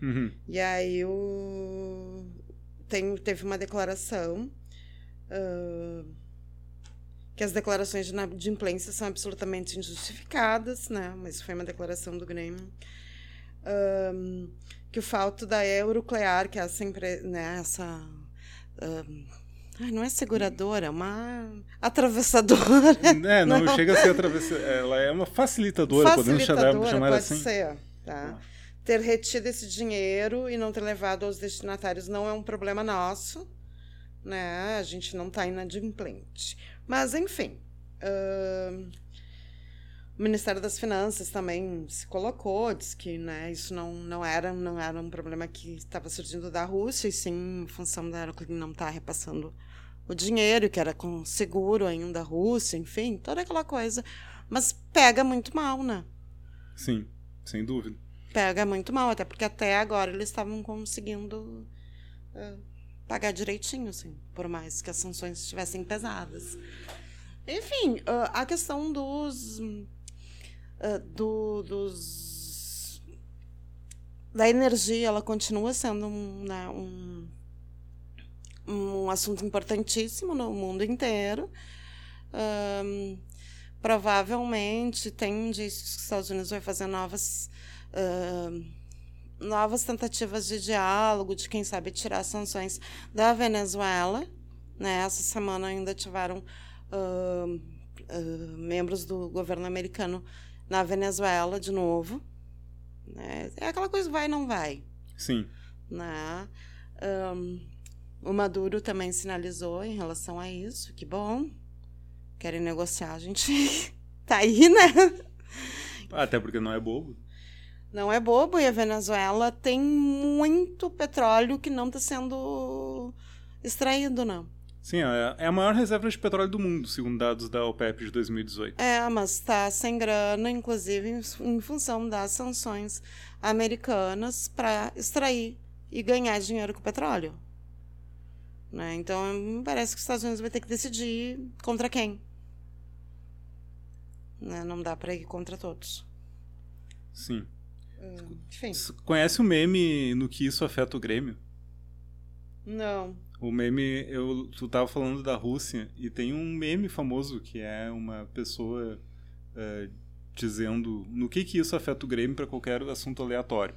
Uhum. E aí o... Tem, teve uma declaração ah, que as declarações de inadimplência são absolutamente injustificadas, né? Mas foi uma declaração do Grêmio. Ahm, que o fato da Euroclear, que é essa empresa, né, essa ahm, ai, não é seguradora, é uma atravessadora. É, não, Não. chega a ser atravessa. Ela é uma facilitadora, podemos chamar, Facilitadora, pode assim. ser, tá? Ter retido esse dinheiro e não ter levado aos destinatários não é um problema nosso, né? A gente não está inadimplente. Mas, enfim, ahn, o Ministério das Finanças também se colocou, disse que né, isso não, não, era, não era um problema que estava surgindo da Rússia, e sim em função da Aeroclin não estar repassando o dinheiro, que era com seguro ainda da Rússia, enfim, toda aquela coisa. Mas pega muito mal, né? Sim, sem dúvida. Pega muito mal, até porque até agora eles estavam conseguindo eh, pagar direitinho, assim, por mais que as sanções estivessem pesadas. Enfim, ah, a questão dos. ah, do, dos. da energia, ela continua sendo um, né, um, um assunto importantíssimo no mundo inteiro. Ahn, provavelmente tem indícios que os Estados Unidos vai fazer novas ahn, novas tentativas de diálogo, de quem sabe tirar sanções da Venezuela. Né? Essa semana ainda tiveram ahn, ahn, membros do governo americano na Venezuela de novo. Né? É aquela coisa vai não vai. Sim. Né? Ahn, o Maduro também sinalizou em relação a isso, que bom. Querem negociar, a gente tá aí, né? Até porque não é bobo. Não é bobo e a Venezuela tem muito petróleo que não está sendo extraído, não. Sim, é é a maior reserva de petróleo do mundo, segundo dados da OPEP de 2018. É, mas está sem grana, inclusive em, em função das sanções americanas para extrair e ganhar dinheiro com o petróleo. Né? Então, parece que os Estados Unidos vai ter que decidir contra quem. Né? Não dá para ir contra todos. Sim. Enfim. S- Conhece o meme no que isso afeta o Grêmio? Não. O meme, eu, tu tava falando da Rússia, e tem um meme famoso que é uma pessoa uh, dizendo no que que isso afeta o Grêmio para qualquer assunto aleatório.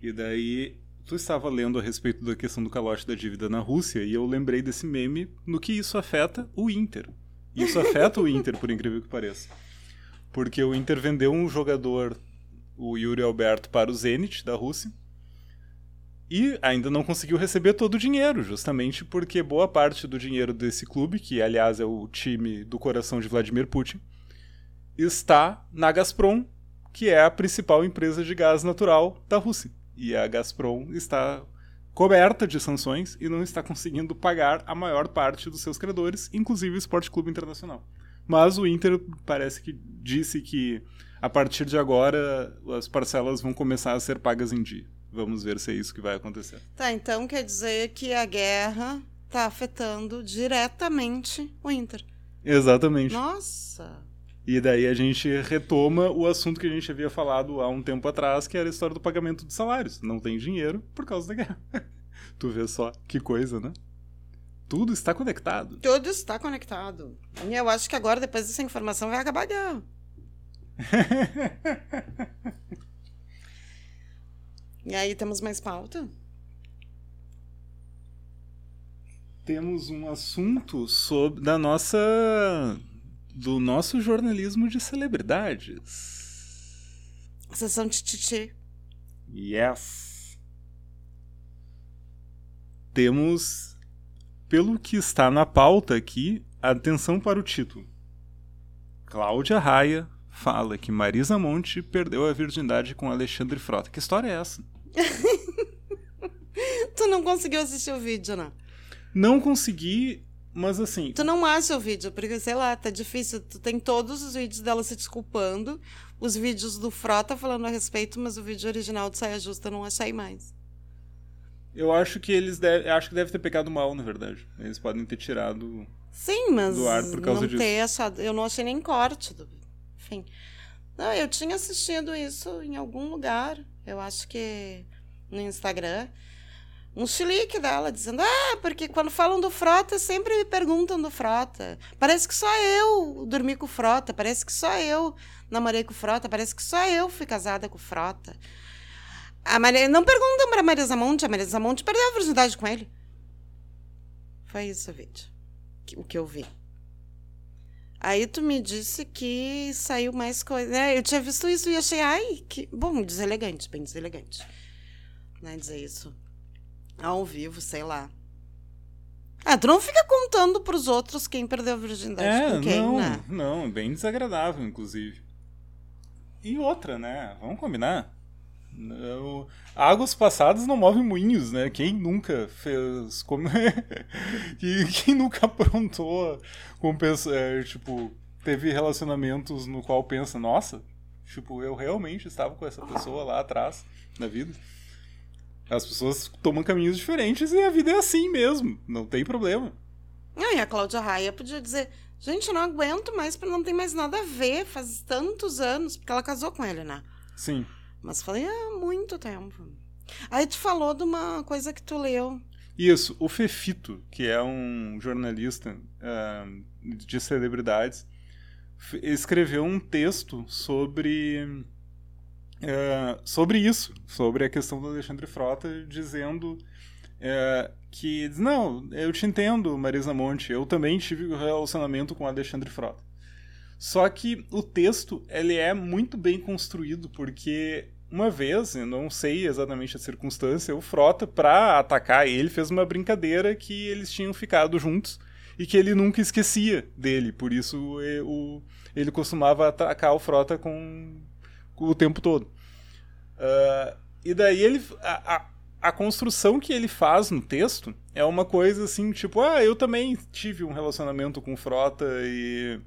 E daí tu estava lendo a respeito da questão do calote da dívida na Rússia e eu lembrei desse meme no que isso afeta o Inter. Isso afeta o Inter, por incrível que pareça. Porque o Inter vendeu um jogador, o Yuri Alberto, para o Zenit da Rússia e ainda não conseguiu receber todo o dinheiro, justamente porque boa parte do dinheiro desse clube, que aliás é o time do coração de Vladimir Putin, está na Gazprom, que é a principal empresa de gás natural da Rússia. E a Gazprom está coberta de sanções e não está conseguindo pagar a maior parte dos seus credores, inclusive o Esporte Clube Internacional. Mas o Inter parece que disse que a partir de agora as parcelas vão começar a ser pagas em dia. Vamos ver se é isso que vai acontecer. Tá, então quer dizer que a guerra está afetando diretamente o Inter. Exatamente. Nossa! E daí a gente retoma o assunto que a gente havia falado há um tempo atrás, que era a história do pagamento de salários. Não tem dinheiro por causa da guerra. tu vê só que coisa, né? Tudo está conectado. Tudo está conectado. E eu acho que agora, depois dessa informação, vai acabar a guerra. E aí temos mais pauta? Temos um assunto sobre da nossa do nosso jornalismo de celebridades. Sessão de titi. Yes. Temos pelo que está na pauta aqui, atenção para o título. Cláudia Raia fala que Marisa Monte perdeu a virgindade com Alexandre Frota. Que história é essa? tu não conseguiu assistir o vídeo, né? Não consegui, mas assim. Tu não acha o vídeo, porque sei lá, tá difícil. Tu tem todos os vídeos dela se desculpando, os vídeos do Frota falando a respeito, mas o vídeo original de Saia Justa eu não achei mais. Eu acho que eles deve, acho que deve ter pegado mal, na verdade. Eles podem ter tirado Sim, mas do ar por causa não disso. ter achado, eu não achei nem corte do enfim. Não, eu tinha assistido isso em algum lugar, eu acho que no Instagram, um chilique dela, dizendo: Ah, porque quando falam do Frota, sempre me perguntam do Frota. Parece que só eu dormi com o Frota, parece que só eu namorei com o Frota, parece que só eu fui casada com o Frota. A Maria, não perguntam para a Maria Monte, a Maria Monte perdeu a virgindade com ele. Foi isso o vídeo, o que eu vi. Aí tu me disse que saiu mais coisa. É, eu tinha visto isso e achei, ai, que. Bom, deselegante, bem deselegante. Né, dizer isso ao vivo, sei lá. Ah, tu não fica contando pros outros quem perdeu a virgindade é, com quem, não, né? Não, bem desagradável, inclusive. E outra, né? Vamos combinar. Águas passadas não movem moinhos, né? Quem nunca fez. Como... quem nunca aprontou com é, tipo, teve relacionamentos no qual pensa, nossa, tipo, eu realmente estava com essa pessoa lá atrás na vida. As pessoas tomam caminhos diferentes e a vida é assim mesmo, não tem problema. Ah, e a Cláudia Raia podia dizer, gente, eu não aguento mais porque não tem mais nada a ver, faz tantos anos, porque ela casou com ele, né? Sim. Mas falei, há muito tempo. Aí tu falou de uma coisa que tu leu. Isso, o Fefito, que é um jornalista uh, de celebridades, escreveu um texto sobre uh, sobre isso, sobre a questão do Alexandre Frota, dizendo uh, que não, eu te entendo, Marisa Monte, eu também tive um relacionamento com Alexandre Frota. Só que o texto ele é muito bem construído porque uma vez, eu não sei exatamente a circunstância, o Frota para atacar ele fez uma brincadeira que eles tinham ficado juntos e que ele nunca esquecia dele, por isso ele costumava atacar o Frota com o tempo todo. Uh, e daí ele a, a, a construção que ele faz no texto é uma coisa assim, tipo, ah, eu também tive um relacionamento com Frota e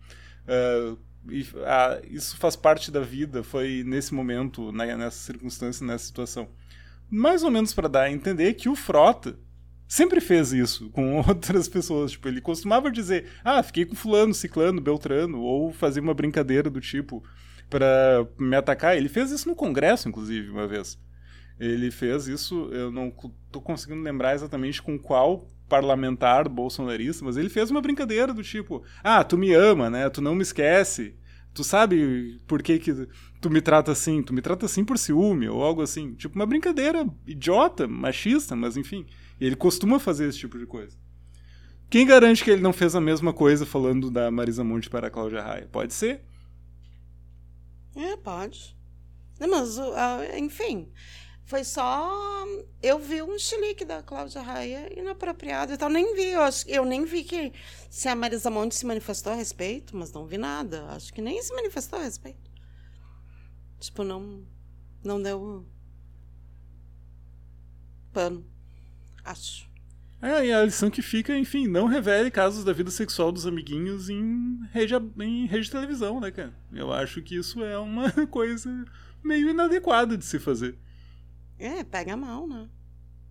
Uh, e, ah, isso faz parte da vida, foi nesse momento, né, nessa circunstância, nessa situação. Mais ou menos para dar a entender que o Frota sempre fez isso com outras pessoas. Tipo, ele costumava dizer, ah, fiquei com fulano, ciclano, beltrano, ou fazia uma brincadeira do tipo para me atacar. Ele fez isso no Congresso, inclusive, uma vez. Ele fez isso, eu não tô conseguindo lembrar exatamente com qual parlamentar bolsonarista, mas ele fez uma brincadeira do tipo: "Ah, tu me ama, né? Tu não me esquece. Tu sabe por que que tu me trata assim? Tu me trata assim por ciúme ou algo assim". Tipo uma brincadeira idiota, machista, mas enfim, ele costuma fazer esse tipo de coisa. Quem garante que ele não fez a mesma coisa falando da Marisa Monte para a Cláudia Raia? Pode ser? É, pode. Mas, enfim, foi só. Eu vi um chilique da Cláudia Raia inapropriado e tal. Nem vi. Eu, acho, eu nem vi que se a Marisa Monte se manifestou a respeito, mas não vi nada. Acho que nem se manifestou a respeito. Tipo, não. Não deu. pano. Acho. É, e a lição que fica, enfim, não revele casos da vida sexual dos amiguinhos em rede, em rede de televisão, né, cara? Eu acho que isso é uma coisa meio inadequada de se fazer. É, pega mal, né?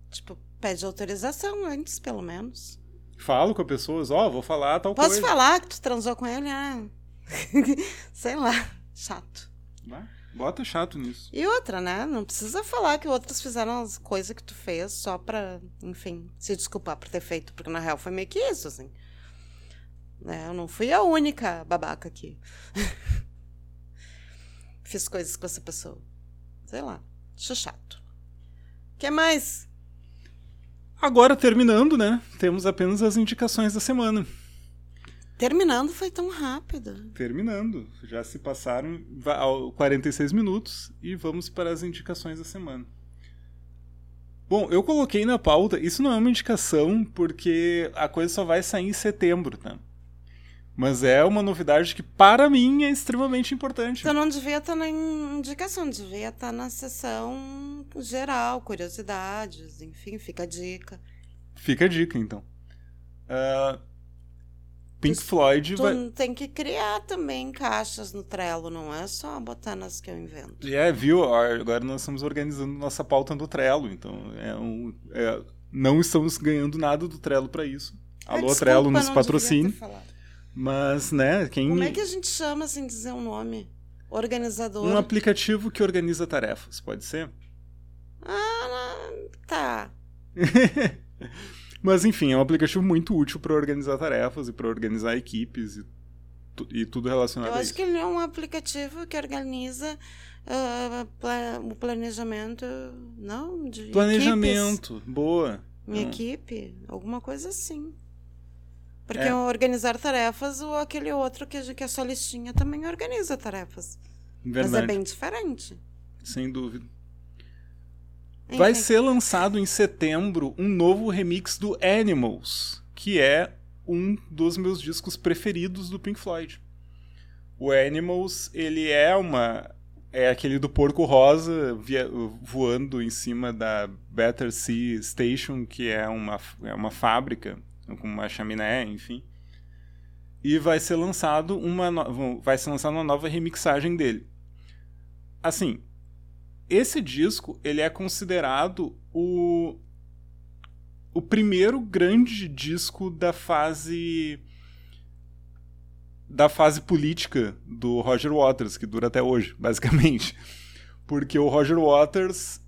Tipo, pede autorização antes, pelo menos. Falo com as pessoas, ó, oh, vou falar tal Posso coisa. Posso falar que tu transou com ele? Ah. Sei lá, chato. Bota chato nisso. E outra, né? Não precisa falar que outros fizeram as coisas que tu fez só pra, enfim, se desculpar por ter feito, porque na real foi meio que isso, assim. Né? Eu não fui a única babaca aqui. Fiz coisas com essa pessoa. Sei lá, acho chato que mais? Agora, terminando, né? Temos apenas as indicações da semana. Terminando foi tão rápido. Terminando. Já se passaram 46 minutos e vamos para as indicações da semana. Bom, eu coloquei na pauta, isso não é uma indicação porque a coisa só vai sair em setembro, tá? Mas é uma novidade que, para mim, é extremamente importante. Então não devia estar na indicação, devia estar na sessão geral, curiosidades, enfim, fica a dica. Fica a dica, então. Uh, Pink Floyd tu vai... tem que criar também caixas no Trello, não é só botar nas que eu invento. É, viu? Agora nós estamos organizando nossa pauta no Trello, então é um, é, não estamos ganhando nada do Trello para isso. Alô, Desculpa, Trello, nos patrocine. Mas, né, quem. Como é que a gente chama sem dizer um nome? Organizador. Um aplicativo que organiza tarefas, pode ser? Ah, tá. Mas, enfim, é um aplicativo muito útil para organizar tarefas e para organizar equipes e, e tudo relacionado Eu a acho que ele é um aplicativo que organiza uh, o planejamento, não? De planejamento, equipes. boa. Minha então... equipe, alguma coisa assim. Porque é. organizar tarefas, ou aquele outro que, que é só listinha também organiza tarefas. Verdade. Mas é bem diferente. Sem dúvida. Enfim. Vai ser lançado em setembro um novo remix do Animals, que é um dos meus discos preferidos do Pink Floyd. O Animals, ele é uma é aquele do porco rosa via, voando em cima da Battersea Station, que é uma, é uma fábrica com uma chaminé, enfim. E vai ser lançado uma no... vai ser lançada uma nova remixagem dele. Assim, esse disco ele é considerado o o primeiro grande disco da fase da fase política do Roger Waters, que dura até hoje, basicamente. Porque o Roger Waters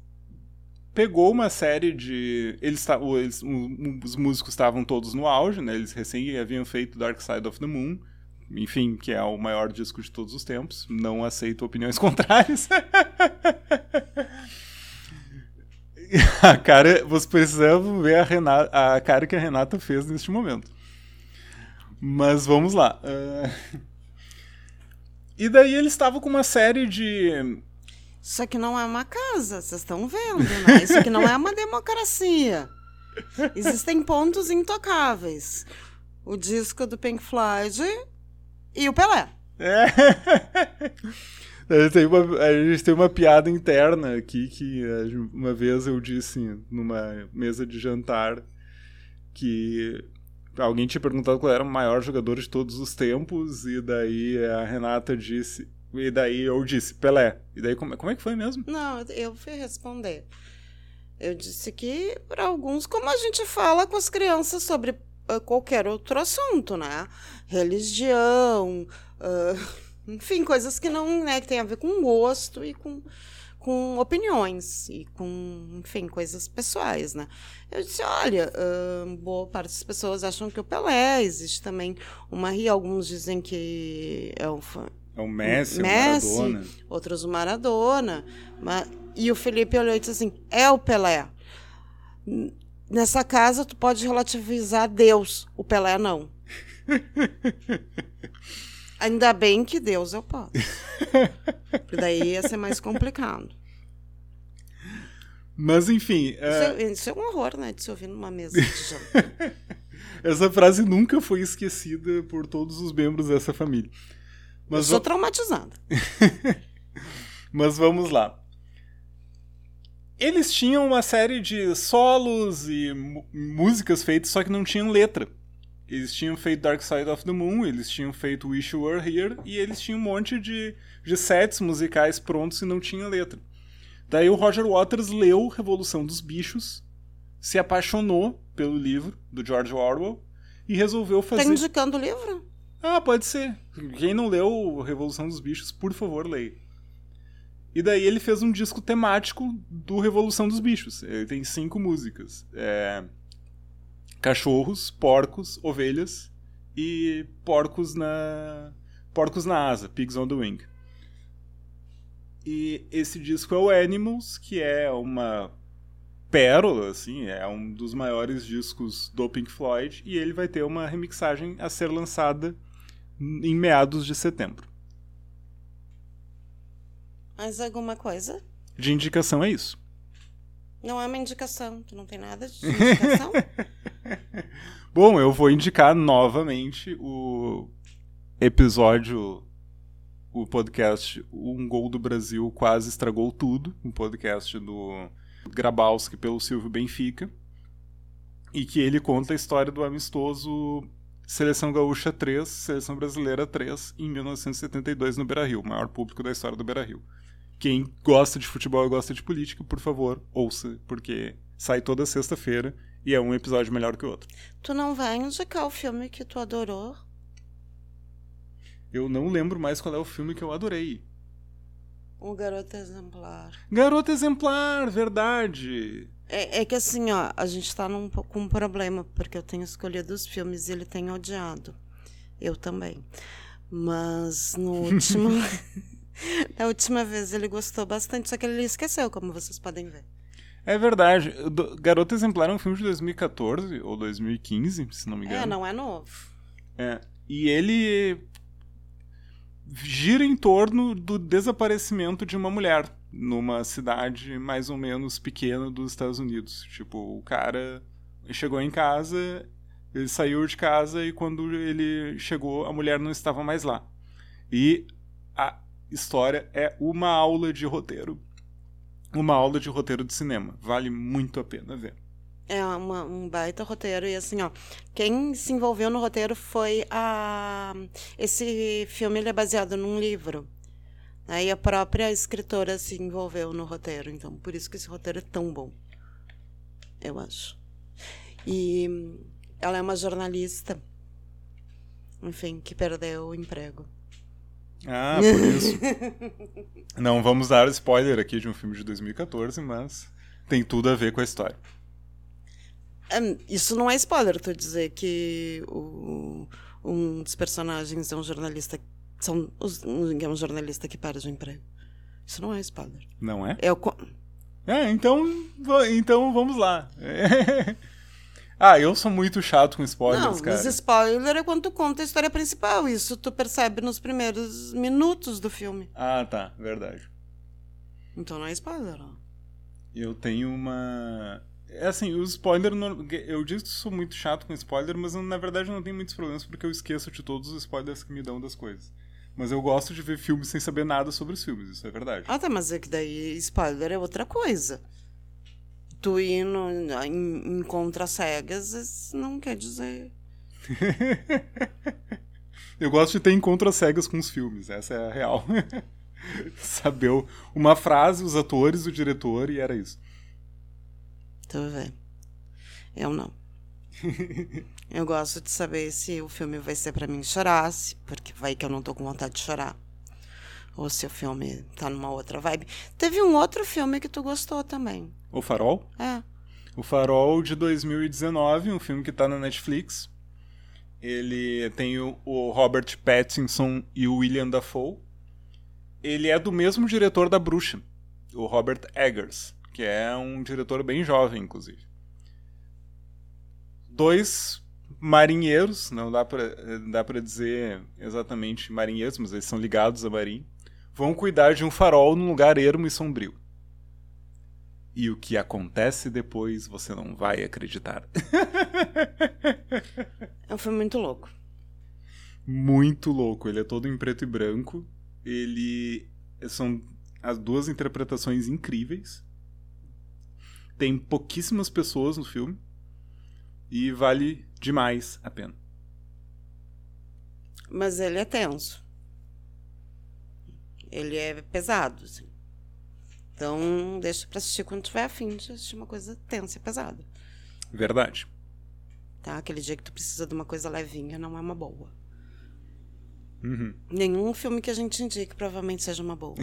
pegou uma série de. Eles, eles os músicos estavam todos no auge, né? Eles recém haviam feito Dark Side of the Moon, enfim, que é o maior disco de todos os tempos. Não aceito opiniões contrárias. a cara, vocês precisam ver a, Renata, a cara que a Renata fez neste momento. Mas vamos lá. Uh... E daí eles estavam com uma série de isso aqui não é uma casa, vocês estão vendo, né? Isso aqui não é uma democracia. Existem pontos intocáveis. O disco do Pink Floyd e o Pelé. É. A gente, tem uma, a gente tem uma piada interna aqui que uma vez eu disse numa mesa de jantar que alguém tinha perguntado qual era o maior jogador de todos os tempos e daí a Renata disse e daí eu disse, Pelé. E daí como, como é que foi mesmo? Não, eu fui responder. Eu disse que, para alguns, como a gente fala com as crianças sobre qualquer outro assunto, né? Religião, uh, enfim, coisas que não, né, que tem a ver com gosto e com, com opiniões e com, enfim, coisas pessoais, né? Eu disse, olha, uh, boa parte das pessoas acham que o Pelé, existe também o Marie, alguns dizem que é o... É o Messi, Messi o Maradona. outros o Maradona. Mas, e o Felipe olhou e disse assim, é o Pelé. Nessa casa tu pode relativizar Deus, o Pelé não. Ainda bem que Deus eu posso. Porque daí ia ser mais complicado. Mas enfim. Isso, é, isso é um horror, né? De se ouvir numa mesa de jantar. Essa frase nunca foi esquecida por todos os membros dessa família. Mas eu sou traumatizada. Mas vamos lá. Eles tinham uma série de solos e músicas feitas, só que não tinham letra. Eles tinham feito Dark Side of the Moon, eles tinham feito Wish You Were Here, e eles tinham um monte de, de sets musicais prontos e não tinha letra. Daí o Roger Waters leu Revolução dos Bichos, se apaixonou pelo livro do George Orwell e resolveu fazer. Tá indicando o livro? Ah, pode ser. Quem não leu Revolução dos Bichos, por favor, leia. E daí ele fez um disco temático do Revolução dos Bichos. Ele tem cinco músicas. É cachorros, porcos, ovelhas e porcos na porcos na asa, pigs on the wing. E esse disco é o Animals, que é uma pérola, assim, é um dos maiores discos do Pink Floyd e ele vai ter uma remixagem a ser lançada em meados de setembro. Mais alguma coisa? De indicação é isso. Não é uma indicação, tu não tem nada de indicação? Bom, eu vou indicar novamente o episódio, o podcast Um Gol do Brasil Quase Estragou Tudo, um podcast do Grabowski pelo Silvio Benfica, e que ele conta a história do amistoso Seleção Gaúcha 3, Seleção Brasileira 3, em 1972 no Beira-Rio, o maior público da história do Beira-Rio. Quem gosta de futebol e gosta de política, por favor, ouça, porque sai toda sexta-feira e é um episódio melhor que o outro. Tu não vai indicar o filme que tu adorou? Eu não lembro mais qual é o filme que eu adorei. O Garoto Exemplar. Garoto Exemplar, verdade. É, é que assim, ó, a gente tá num, com um problema, porque eu tenho escolhido os filmes e ele tem odiado. Eu também. Mas no último. Da última vez ele gostou bastante, só que ele esqueceu, como vocês podem ver. É verdade. Garoto Exemplar é um filme de 2014 ou 2015, se não me engano. É, não é novo. É. E ele gira em torno do desaparecimento de uma mulher numa cidade mais ou menos pequena dos Estados Unidos. Tipo, o cara chegou em casa, ele saiu de casa e quando ele chegou, a mulher não estava mais lá. E a história é uma aula de roteiro. Uma aula de roteiro de cinema. Vale muito a pena ver. É uma, um baita roteiro. E assim, ó, quem se envolveu no roteiro foi a. Esse filme ele é baseado num livro. Aí a própria escritora se envolveu no roteiro. Então, por isso que esse roteiro é tão bom. Eu acho. E ela é uma jornalista, enfim, que perdeu o emprego. Ah, por isso. Não vamos dar spoiler aqui de um filme de 2014, mas tem tudo a ver com a história. isso não é spoiler, tu dizer que o, um dos personagens é um jornalista. São é um jornalista que perde o emprego. Isso não é spoiler. Não é? É, o, é então, então vamos lá. Ah, eu sou muito chato com spoilers, não, cara. Não, mas spoiler é quando tu conta a história principal. Isso tu percebe nos primeiros minutos do filme. Ah, tá. Verdade. Então não é spoiler, ó. Eu tenho uma... É assim, o spoiler... Eu digo que sou muito chato com spoiler, mas na verdade não tenho muitos problemas porque eu esqueço de todos os spoilers que me dão das coisas. Mas eu gosto de ver filmes sem saber nada sobre os filmes, isso é verdade. Ah, tá, mas é que daí spoiler é outra coisa tu ir no, em, em contra cegas não quer dizer. Eu gosto de ter encontros cegas com os filmes, essa é a real. Saber uma frase, os atores, o diretor, e era isso. Tu vê. Eu não. eu gosto de saber se o filme vai ser para mim chorar, porque vai que eu não tô com vontade de chorar. Ou se o filme tá numa outra vibe. Teve um outro filme que tu gostou também. O Farol? É. O Farol de 2019, um filme que tá na Netflix. Ele tem o, o Robert Pattinson e o William Dafoe. Ele é do mesmo diretor da Bruxa, o Robert Eggers, que é um diretor bem jovem, inclusive. Dois marinheiros, não dá pra, dá pra dizer exatamente marinheiros, mas eles são ligados a marinho, vão cuidar de um farol num lugar ermo e sombrio. E o que acontece depois você não vai acreditar. É um filme muito louco. Muito louco. Ele é todo em preto e branco. Ele. São as duas interpretações incríveis. Tem pouquíssimas pessoas no filme. E vale demais a pena. Mas ele é tenso. Ele é pesado, assim. Então, deixa pra assistir quando tiver afim de assistir uma coisa tensa e pesada. Verdade. Tá? Aquele dia que tu precisa de uma coisa levinha não é uma boa. Uhum. Nenhum filme que a gente indique provavelmente seja uma boa.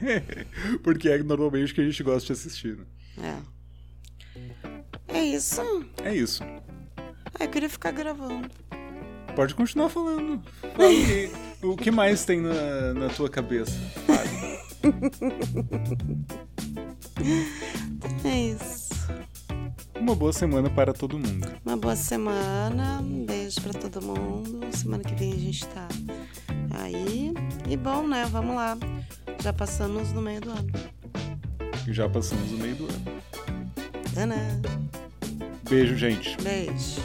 Porque é normalmente o que a gente gosta de assistir. Né? É. É isso. É isso. Ah, eu queria ficar gravando. Pode continuar falando. Fala aí. o que mais tem na, na tua cabeça? É isso. Uma boa semana para todo mundo. Uma boa semana. Um beijo para todo mundo. Semana que vem a gente tá aí. E bom, né? Vamos lá. Já passamos no meio do ano. Já passamos no meio do ano. Tana. Beijo, gente. Beijo.